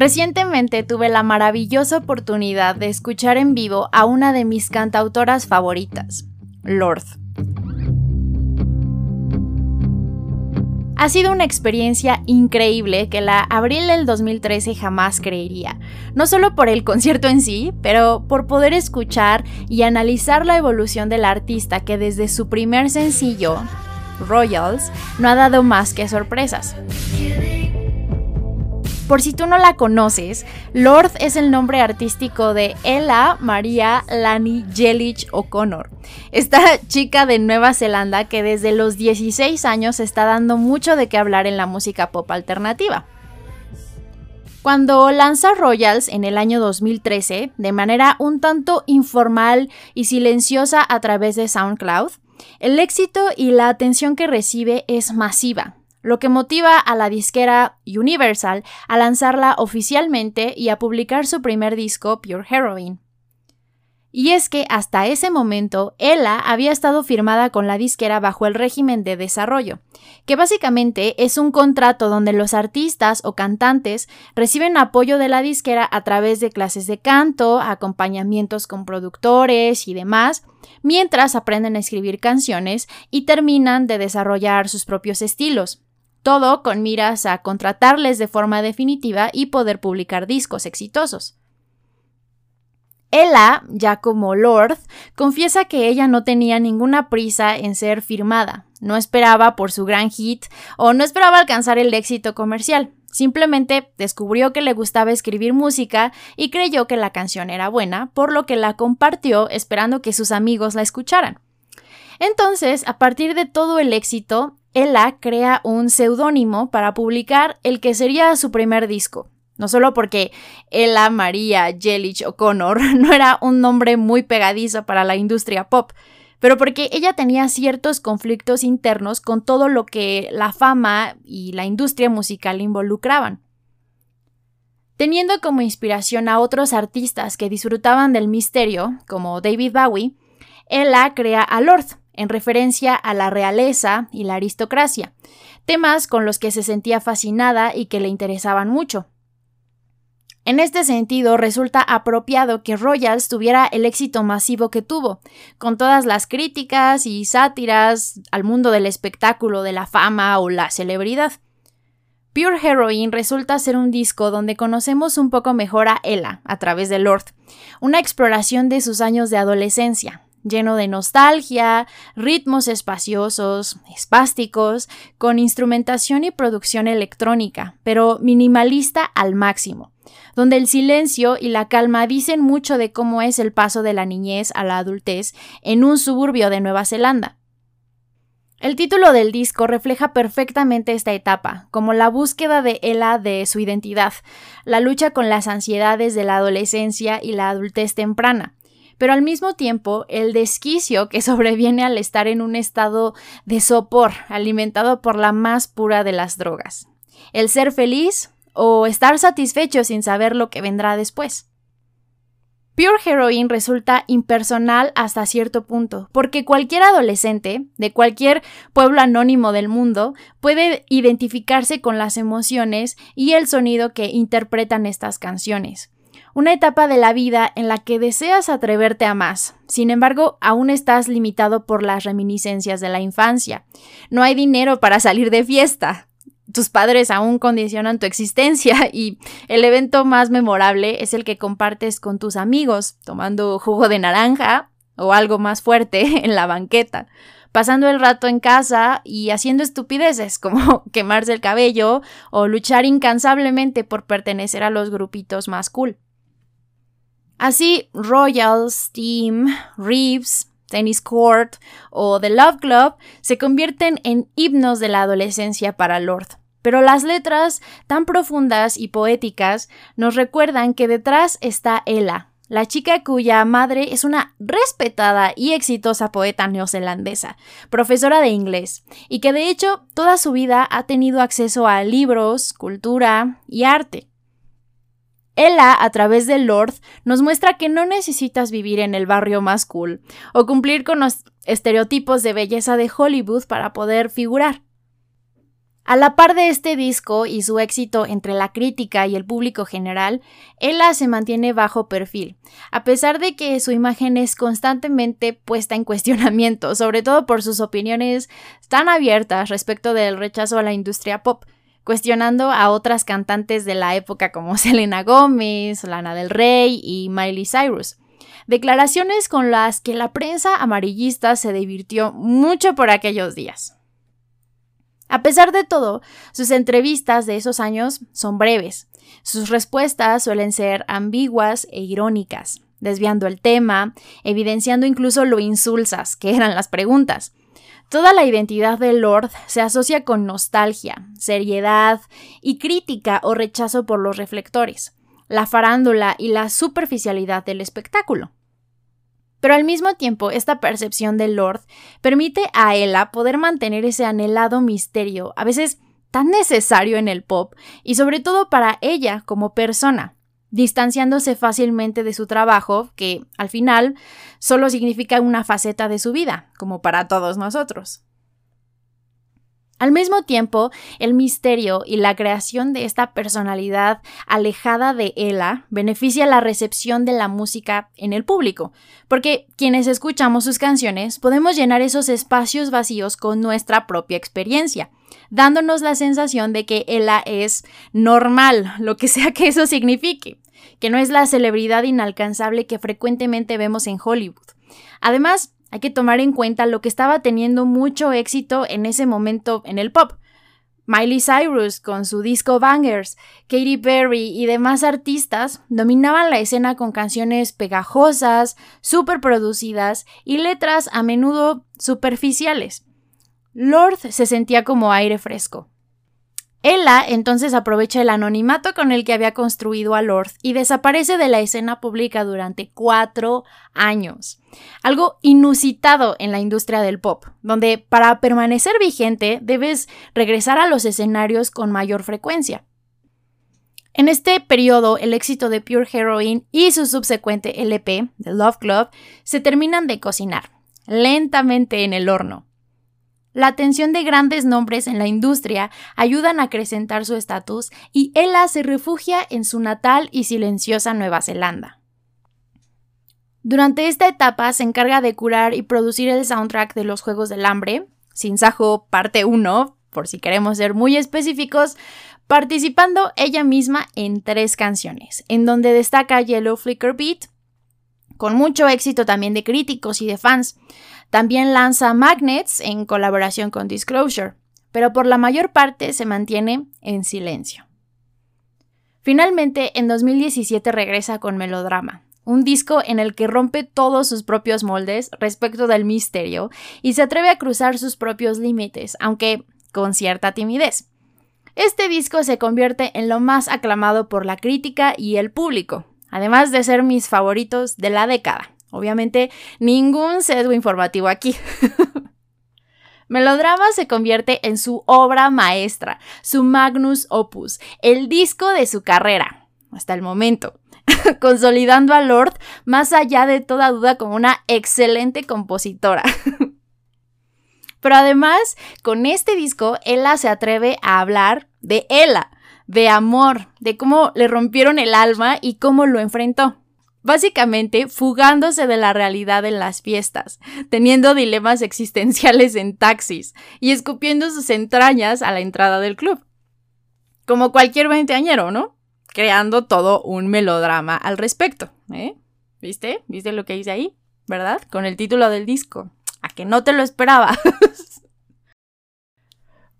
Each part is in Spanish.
Recientemente tuve la maravillosa oportunidad de escuchar en vivo a una de mis cantautoras favoritas, Lord. Ha sido una experiencia increíble que la abril del 2013 jamás creería, no solo por el concierto en sí, pero por poder escuchar y analizar la evolución del artista que desde su primer sencillo, Royals, no ha dado más que sorpresas. Por si tú no la conoces, Lord es el nombre artístico de Ella María Lani Jelich O'Connor. Esta chica de Nueva Zelanda que desde los 16 años está dando mucho de qué hablar en la música pop alternativa. Cuando lanza Royals en el año 2013, de manera un tanto informal y silenciosa a través de SoundCloud, el éxito y la atención que recibe es masiva, lo que motiva a la disquera Universal a lanzarla oficialmente y a publicar su primer disco Pure Heroine. Y es que hasta ese momento Ella había estado firmada con la disquera bajo el régimen de desarrollo, que básicamente es un contrato donde los artistas o cantantes reciben apoyo de la disquera a través de clases de canto, acompañamientos con productores y demás, mientras aprenden a escribir canciones y terminan de desarrollar sus propios estilos. Todo con miras a contratarles de forma definitiva y poder publicar discos exitosos. Ella, ya como Lord, confiesa que ella no tenía ninguna prisa en ser firmada, no esperaba por su gran hit o no esperaba alcanzar el éxito comercial. Simplemente descubrió que le gustaba escribir música y creyó que la canción era buena, por lo que la compartió esperando que sus amigos la escucharan. Entonces, a partir de todo el éxito, ella crea un seudónimo para publicar el que sería su primer disco. No solo porque Ella María Jelich O'Connor no era un nombre muy pegadizo para la industria pop, pero porque ella tenía ciertos conflictos internos con todo lo que la fama y la industria musical involucraban. Teniendo como inspiración a otros artistas que disfrutaban del misterio, como David Bowie, ella crea a Lord, en referencia a la realeza y la aristocracia, temas con los que se sentía fascinada y que le interesaban mucho. En este sentido, resulta apropiado que Royals tuviera el éxito masivo que tuvo, con todas las críticas y sátiras al mundo del espectáculo, de la fama o la celebridad. Pure Heroine resulta ser un disco donde conocemos un poco mejor a Ella a través de Lord, una exploración de sus años de adolescencia, lleno de nostalgia, ritmos espaciosos, espásticos, con instrumentación y producción electrónica, pero minimalista al máximo, donde el silencio y la calma dicen mucho de cómo es el paso de la niñez a la adultez en un suburbio de Nueva Zelanda. El título del disco refleja perfectamente esta etapa, como la búsqueda de Ella de su identidad, la lucha con las ansiedades de la adolescencia y la adultez temprana, pero al mismo tiempo el desquicio que sobreviene al estar en un estado de sopor alimentado por la más pura de las drogas. El ser feliz o estar satisfecho sin saber lo que vendrá después. Pure Heroine resulta impersonal hasta cierto punto, porque cualquier adolescente de cualquier pueblo anónimo del mundo puede identificarse con las emociones y el sonido que interpretan estas canciones una etapa de la vida en la que deseas atreverte a más. Sin embargo, aún estás limitado por las reminiscencias de la infancia. No hay dinero para salir de fiesta. Tus padres aún condicionan tu existencia y el evento más memorable es el que compartes con tus amigos, tomando jugo de naranja o algo más fuerte en la banqueta pasando el rato en casa y haciendo estupideces como quemarse el cabello o luchar incansablemente por pertenecer a los grupitos más cool. Así, Royals, Team, Reeves, Tennis Court o The Love Club se convierten en himnos de la adolescencia para Lord. Pero las letras, tan profundas y poéticas, nos recuerdan que detrás está Ella, la chica cuya madre es una respetada y exitosa poeta neozelandesa, profesora de inglés, y que de hecho toda su vida ha tenido acceso a libros, cultura y arte. Ella, a través de Lord, nos muestra que no necesitas vivir en el barrio más cool o cumplir con los estereotipos de belleza de Hollywood para poder figurar. A la par de este disco y su éxito entre la crítica y el público general, Ella se mantiene bajo perfil, a pesar de que su imagen es constantemente puesta en cuestionamiento, sobre todo por sus opiniones tan abiertas respecto del rechazo a la industria pop, cuestionando a otras cantantes de la época como Selena Gómez, Lana del Rey y Miley Cyrus. Declaraciones con las que la prensa amarillista se divirtió mucho por aquellos días. A pesar de todo, sus entrevistas de esos años son breves. Sus respuestas suelen ser ambiguas e irónicas, desviando el tema, evidenciando incluso lo insulsas que eran las preguntas. Toda la identidad de Lord se asocia con nostalgia, seriedad y crítica o rechazo por los reflectores, la farándula y la superficialidad del espectáculo. Pero al mismo tiempo, esta percepción de Lord permite a Ella poder mantener ese anhelado misterio, a veces tan necesario en el pop, y sobre todo para ella como persona, distanciándose fácilmente de su trabajo, que al final solo significa una faceta de su vida, como para todos nosotros. Al mismo tiempo, el misterio y la creación de esta personalidad alejada de Ella beneficia la recepción de la música en el público, porque quienes escuchamos sus canciones podemos llenar esos espacios vacíos con nuestra propia experiencia, dándonos la sensación de que Ella es normal, lo que sea que eso signifique, que no es la celebridad inalcanzable que frecuentemente vemos en Hollywood. Además, hay que tomar en cuenta lo que estaba teniendo mucho éxito en ese momento en el pop. Miley Cyrus con su disco Bangers, Katy Perry y demás artistas dominaban la escena con canciones pegajosas, súper producidas y letras a menudo superficiales. Lord se sentía como aire fresco. Ella entonces aprovecha el anonimato con el que había construido a Lord y desaparece de la escena pública durante cuatro años. Algo inusitado en la industria del pop, donde para permanecer vigente debes regresar a los escenarios con mayor frecuencia. En este periodo, el éxito de Pure Heroine y su subsecuente LP, The Love Club, se terminan de cocinar, lentamente en el horno. La atención de grandes nombres en la industria ayudan a acrecentar su estatus y Ella se refugia en su natal y silenciosa Nueva Zelanda. Durante esta etapa se encarga de curar y producir el soundtrack de los Juegos del Hambre, Sin Sajo parte 1, por si queremos ser muy específicos, participando ella misma en tres canciones, en donde destaca Yellow Flicker Beat, con mucho éxito también de críticos y de fans. También lanza Magnets en colaboración con Disclosure, pero por la mayor parte se mantiene en silencio. Finalmente, en 2017 regresa con Melodrama, un disco en el que rompe todos sus propios moldes respecto del misterio y se atreve a cruzar sus propios límites, aunque con cierta timidez. Este disco se convierte en lo más aclamado por la crítica y el público, además de ser mis favoritos de la década. Obviamente, ningún sesgo informativo aquí. Melodrama se convierte en su obra maestra, su magnus opus, el disco de su carrera, hasta el momento, consolidando a Lord más allá de toda duda como una excelente compositora. Pero además, con este disco, Ella se atreve a hablar de Ella, de amor, de cómo le rompieron el alma y cómo lo enfrentó. Básicamente, fugándose de la realidad en las fiestas, teniendo dilemas existenciales en taxis y escupiendo sus entrañas a la entrada del club. Como cualquier veinteañero, ¿no? Creando todo un melodrama al respecto, ¿eh? ¿Viste? ¿Viste lo que hice ahí? ¿Verdad? Con el título del disco. A que no te lo esperaba.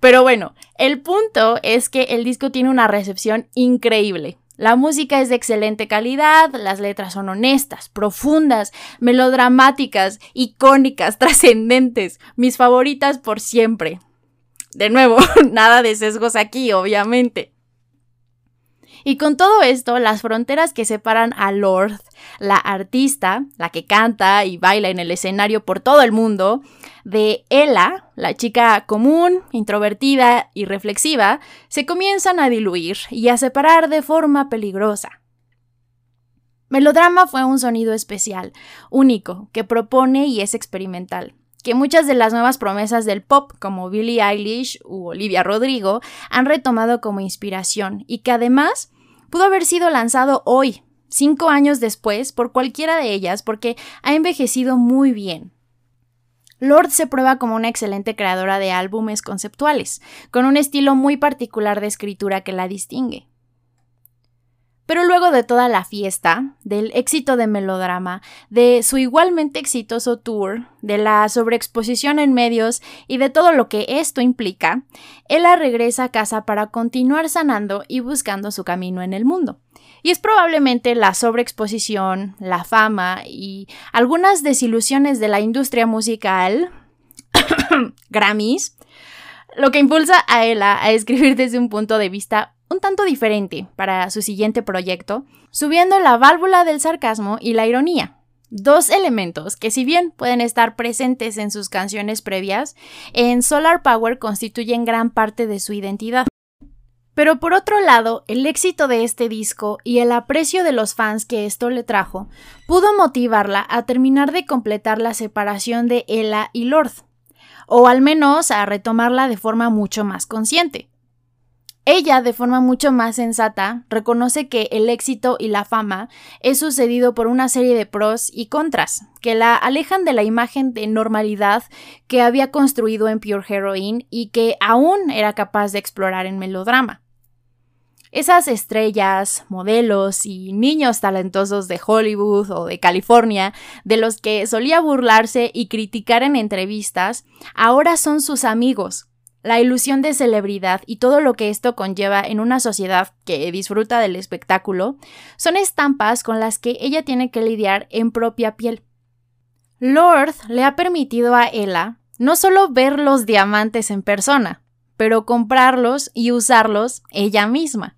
Pero bueno, el punto es que el disco tiene una recepción increíble. La música es de excelente calidad, las letras son honestas, profundas, melodramáticas, icónicas, trascendentes, mis favoritas por siempre. De nuevo, nada de sesgos aquí, obviamente. Y con todo esto, las fronteras que separan a Lord, la artista, la que canta y baila en el escenario por todo el mundo, de Ella, la chica común, introvertida y reflexiva, se comienzan a diluir y a separar de forma peligrosa. Melodrama fue un sonido especial, único, que propone y es experimental. Que muchas de las nuevas promesas del pop, como Billie Eilish u Olivia Rodrigo, han retomado como inspiración y que además pudo haber sido lanzado hoy, cinco años después, por cualquiera de ellas, porque ha envejecido muy bien. Lord se prueba como una excelente creadora de álbumes conceptuales, con un estilo muy particular de escritura que la distingue. Pero luego de toda la fiesta, del éxito de melodrama, de su igualmente exitoso tour, de la sobreexposición en medios y de todo lo que esto implica, ella regresa a casa para continuar sanando y buscando su camino en el mundo. Y es probablemente la sobreexposición, la fama y algunas desilusiones de la industria musical, Grammys, lo que impulsa a ella a escribir desde un punto de vista un tanto diferente para su siguiente proyecto, subiendo la válvula del sarcasmo y la ironía. Dos elementos que si bien pueden estar presentes en sus canciones previas, en Solar Power constituyen gran parte de su identidad. Pero por otro lado, el éxito de este disco y el aprecio de los fans que esto le trajo pudo motivarla a terminar de completar la separación de Ella y Lord, o al menos a retomarla de forma mucho más consciente. Ella, de forma mucho más sensata, reconoce que el éxito y la fama es sucedido por una serie de pros y contras, que la alejan de la imagen de normalidad que había construido en Pure Heroine y que aún era capaz de explorar en melodrama. Esas estrellas, modelos y niños talentosos de Hollywood o de California, de los que solía burlarse y criticar en entrevistas, ahora son sus amigos, la ilusión de celebridad y todo lo que esto conlleva en una sociedad que disfruta del espectáculo son estampas con las que ella tiene que lidiar en propia piel. Lord le ha permitido a Ella no solo ver los diamantes en persona, pero comprarlos y usarlos ella misma.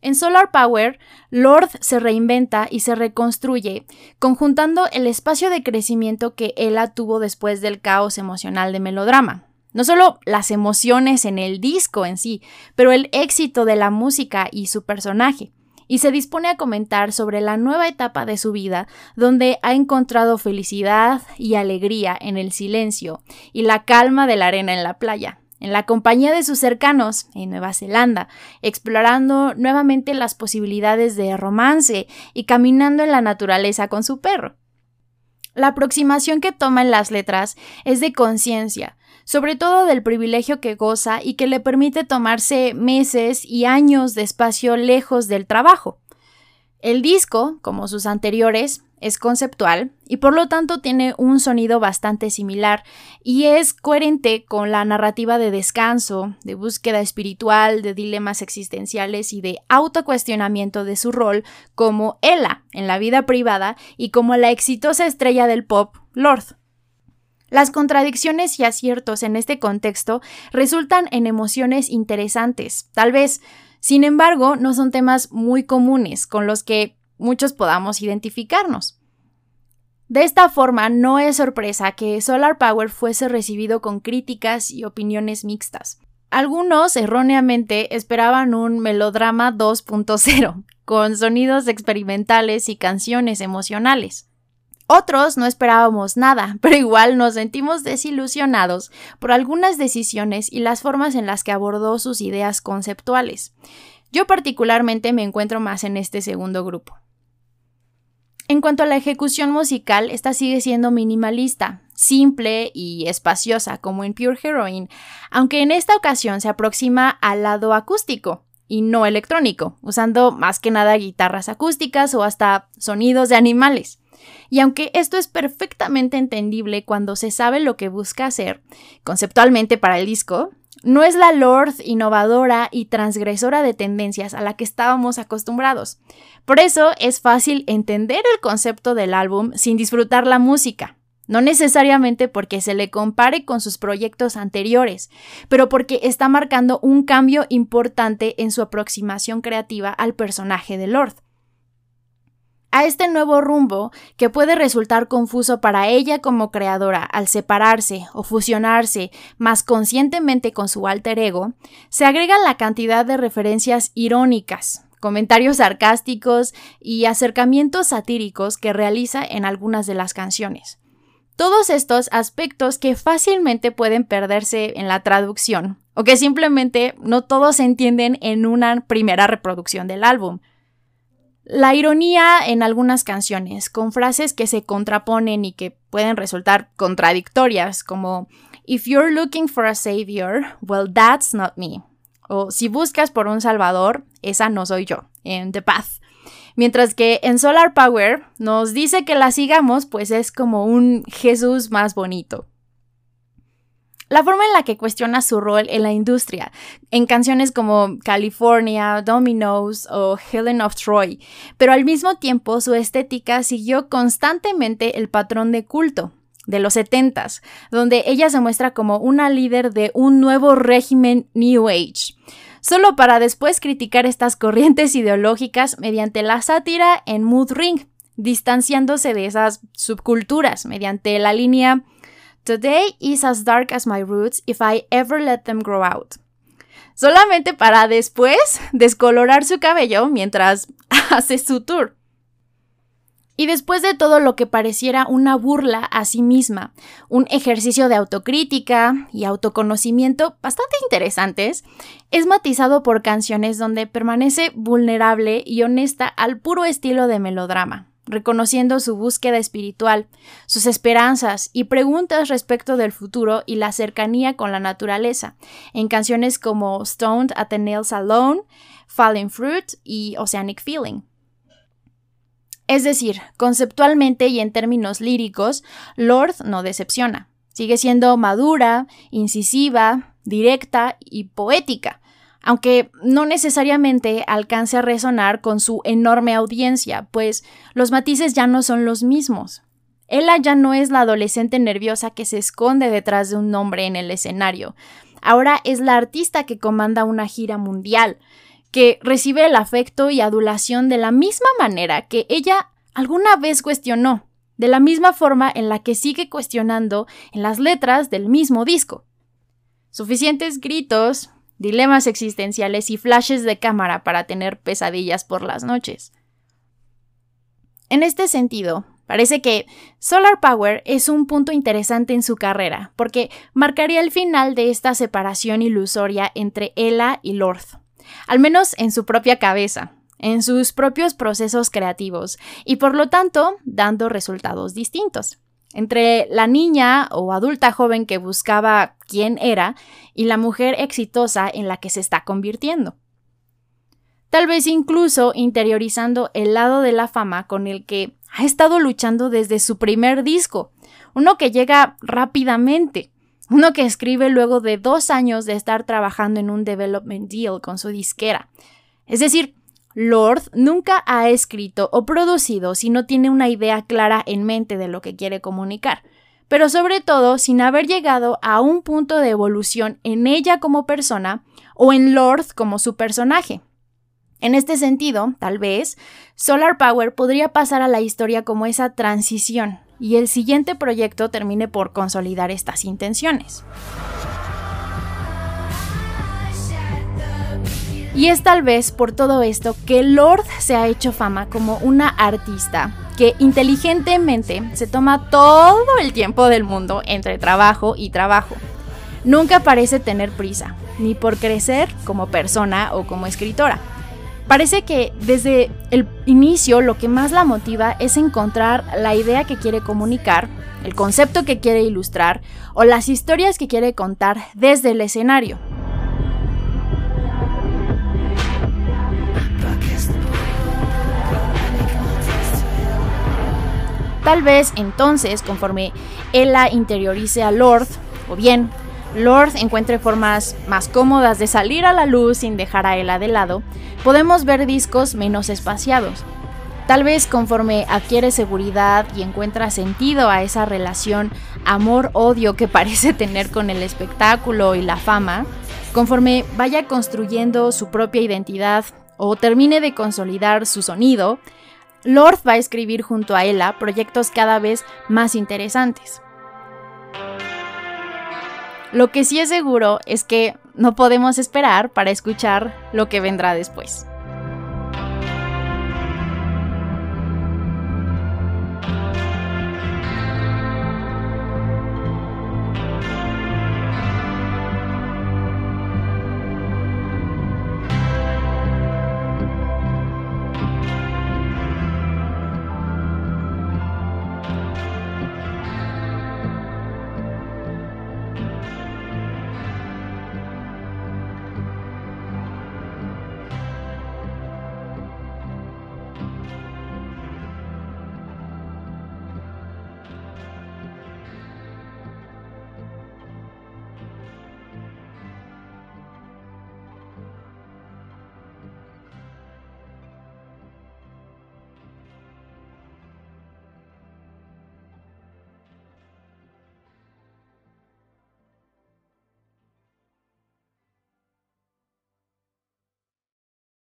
En Solar Power, Lord se reinventa y se reconstruye, conjuntando el espacio de crecimiento que Ella tuvo después del caos emocional de melodrama, no solo las emociones en el disco en sí, pero el éxito de la música y su personaje. Y se dispone a comentar sobre la nueva etapa de su vida, donde ha encontrado felicidad y alegría en el silencio y la calma de la arena en la playa, en la compañía de sus cercanos en Nueva Zelanda, explorando nuevamente las posibilidades de romance y caminando en la naturaleza con su perro. La aproximación que toma en las letras es de conciencia, sobre todo del privilegio que goza y que le permite tomarse meses y años de espacio lejos del trabajo. El disco, como sus anteriores, es conceptual y por lo tanto tiene un sonido bastante similar y es coherente con la narrativa de descanso, de búsqueda espiritual, de dilemas existenciales y de autocuestionamiento de su rol como Ella en la vida privada y como la exitosa estrella del pop, Lord. Las contradicciones y aciertos en este contexto resultan en emociones interesantes, tal vez, sin embargo, no son temas muy comunes con los que muchos podamos identificarnos. De esta forma, no es sorpresa que Solar Power fuese recibido con críticas y opiniones mixtas. Algunos erróneamente esperaban un melodrama 2.0, con sonidos experimentales y canciones emocionales. Otros no esperábamos nada, pero igual nos sentimos desilusionados por algunas decisiones y las formas en las que abordó sus ideas conceptuales. Yo particularmente me encuentro más en este segundo grupo. En cuanto a la ejecución musical, esta sigue siendo minimalista, simple y espaciosa como en Pure Heroine, aunque en esta ocasión se aproxima al lado acústico y no electrónico, usando más que nada guitarras acústicas o hasta sonidos de animales. Y aunque esto es perfectamente entendible cuando se sabe lo que busca hacer, conceptualmente para el disco, no es la Lord innovadora y transgresora de tendencias a la que estábamos acostumbrados. Por eso es fácil entender el concepto del álbum sin disfrutar la música. No necesariamente porque se le compare con sus proyectos anteriores, pero porque está marcando un cambio importante en su aproximación creativa al personaje de Lord a este nuevo rumbo que puede resultar confuso para ella como creadora al separarse o fusionarse más conscientemente con su alter ego, se agrega la cantidad de referencias irónicas, comentarios sarcásticos y acercamientos satíricos que realiza en algunas de las canciones. Todos estos aspectos que fácilmente pueden perderse en la traducción o que simplemente no todos se entienden en una primera reproducción del álbum. La ironía en algunas canciones, con frases que se contraponen y que pueden resultar contradictorias, como If you're looking for a savior, well, that's not me. O si buscas por un salvador, esa no soy yo, en The Path. Mientras que en Solar Power nos dice que la sigamos, pues es como un Jesús más bonito. La forma en la que cuestiona su rol en la industria, en canciones como California, Dominoes o Helen of Troy, pero al mismo tiempo su estética siguió constantemente el patrón de culto de los 70 donde ella se muestra como una líder de un nuevo régimen New Age. Solo para después criticar estas corrientes ideológicas mediante la sátira en Mood Ring, distanciándose de esas subculturas mediante la línea Today is as dark as my roots if I ever let them grow out. Solamente para después descolorar su cabello mientras hace su tour. Y después de todo lo que pareciera una burla a sí misma, un ejercicio de autocrítica y autoconocimiento bastante interesantes, es matizado por canciones donde permanece vulnerable y honesta al puro estilo de melodrama reconociendo su búsqueda espiritual, sus esperanzas y preguntas respecto del futuro y la cercanía con la naturaleza, en canciones como Stoned at the Nails Alone, Falling Fruit y Oceanic Feeling. Es decir, conceptualmente y en términos líricos, Lord no decepciona. Sigue siendo madura, incisiva, directa y poética, aunque no necesariamente alcance a resonar con su enorme audiencia, pues los matices ya no son los mismos. Ella ya no es la adolescente nerviosa que se esconde detrás de un nombre en el escenario. Ahora es la artista que comanda una gira mundial, que recibe el afecto y adulación de la misma manera que ella alguna vez cuestionó, de la misma forma en la que sigue cuestionando en las letras del mismo disco. Suficientes gritos, dilemas existenciales y flashes de cámara para tener pesadillas por las noches. En este sentido, parece que Solar Power es un punto interesante en su carrera, porque marcaría el final de esta separación ilusoria entre Ella y Lord, al menos en su propia cabeza, en sus propios procesos creativos, y por lo tanto dando resultados distintos entre la niña o adulta joven que buscaba quién era y la mujer exitosa en la que se está convirtiendo. Tal vez incluso interiorizando el lado de la fama con el que ha estado luchando desde su primer disco, uno que llega rápidamente, uno que escribe luego de dos años de estar trabajando en un development deal con su disquera. Es decir, Lord nunca ha escrito o producido si no tiene una idea clara en mente de lo que quiere comunicar, pero sobre todo sin haber llegado a un punto de evolución en ella como persona o en Lord como su personaje. En este sentido, tal vez, Solar Power podría pasar a la historia como esa transición y el siguiente proyecto termine por consolidar estas intenciones. Y es tal vez por todo esto que Lord se ha hecho fama como una artista que inteligentemente se toma todo el tiempo del mundo entre trabajo y trabajo. Nunca parece tener prisa, ni por crecer como persona o como escritora. Parece que desde el inicio lo que más la motiva es encontrar la idea que quiere comunicar, el concepto que quiere ilustrar o las historias que quiere contar desde el escenario. Tal vez entonces, conforme Ella interiorice a Lord, o bien Lord encuentre formas más cómodas de salir a la luz sin dejar a Ella de lado, podemos ver discos menos espaciados. Tal vez conforme adquiere seguridad y encuentra sentido a esa relación amor-odio que parece tener con el espectáculo y la fama, conforme vaya construyendo su propia identidad o termine de consolidar su sonido, Lord va a escribir junto a Ella proyectos cada vez más interesantes. Lo que sí es seguro es que no podemos esperar para escuchar lo que vendrá después.